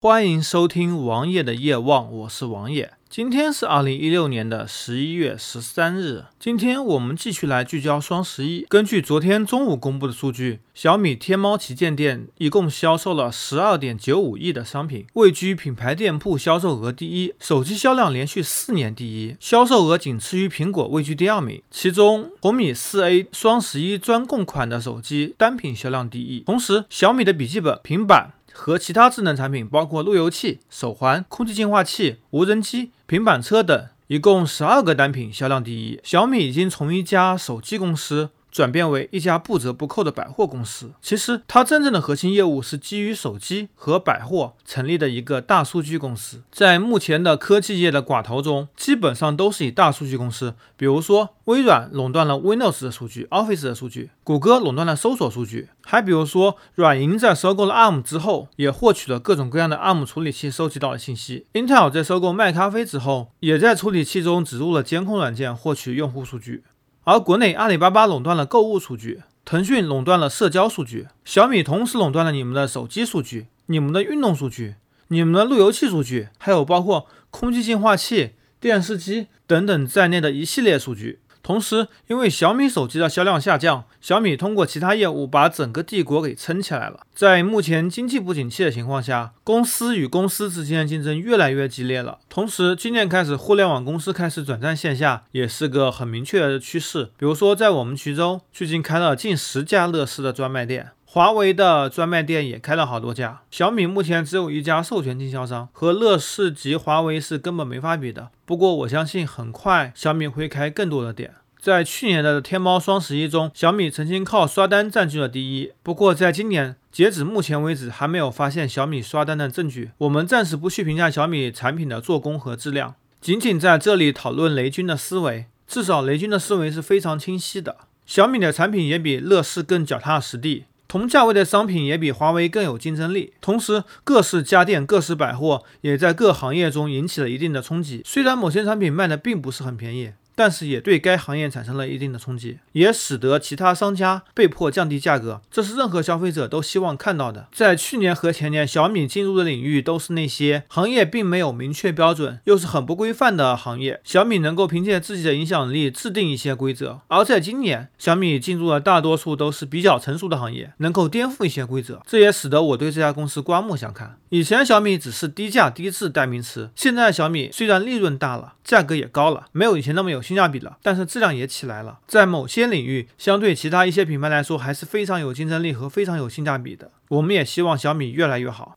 欢迎收听王爷的夜望，我是王爷。今天是二零一六年的十一月十三日。今天我们继续来聚焦双十一。根据昨天中午公布的数据，小米天猫旗舰店一共销售了十二点九五亿的商品，位居品牌店铺销售额第一，手机销量连续四年第一，销售额仅次于苹果，位居第二名。其中红米四 A 双十一专供款的手机单品销量第一。同时，小米的笔记本、平板。和其他智能产品，包括路由器、手环、空气净化器、无人机、平板车等，一共十二个单品销量第一。小米已经从一家手机公司。转变为一家不折不扣的百货公司。其实，它真正的核心业务是基于手机和百货成立的一个大数据公司。在目前的科技业的寡头中，基本上都是以大数据公司，比如说微软垄断了 Windows 的数据、Office 的数据，谷歌垄断了搜索数据，还比如说软银在收购了 ARM 之后，也获取了各种各样的 ARM 处理器收集到的信息。Intel 在收购麦咖啡之后，也在处理器中植入了监控软件，获取用户数据。而国内阿里巴巴垄断了购物数据，腾讯垄断了社交数据，小米同时垄断了你们的手机数据、你们的运动数据、你们的路由器数据，还有包括空气净化器、电视机等等在内的一系列数据。同时，因为小米手机的销量下降，小米通过其他业务把整个帝国给撑起来了。在目前经济不景气的情况下，公司与公司之间的竞争越来越激烈了。同时，今年开始，互联网公司开始转战线下，也是个很明确的趋势。比如说，在我们衢州，最近开了近十家乐视的专卖店。华为的专卖店也开了好多家，小米目前只有一家授权经销商，和乐视及华为是根本没法比的。不过我相信很快小米会开更多的店。在去年的天猫双十一中，小米曾经靠刷单占据了第一。不过在今年，截止目前为止，还没有发现小米刷单的证据。我们暂时不去评价小米产品的做工和质量，仅仅在这里讨论雷军的思维。至少雷军的思维是非常清晰的。小米的产品也比乐视更脚踏实地。同价位的商品也比华为更有竞争力，同时各式家电、各式百货也在各行业中引起了一定的冲击。虽然某些产品卖的并不是很便宜。但是也对该行业产生了一定的冲击，也使得其他商家被迫降低价格，这是任何消费者都希望看到的。在去年和前年，小米进入的领域都是那些行业并没有明确标准，又是很不规范的行业，小米能够凭借自己的影响力制定一些规则。而在今年，小米进入了大多数都是比较成熟的行业，能够颠覆一些规则，这也使得我对这家公司刮目相看。以前小米只是低价低质代名词，现在小米虽然利润大了，价格也高了，没有以前那么有。性价比了，但是质量也起来了。在某些领域，相对其他一些品牌来说，还是非常有竞争力和非常有性价比的。我们也希望小米越来越好。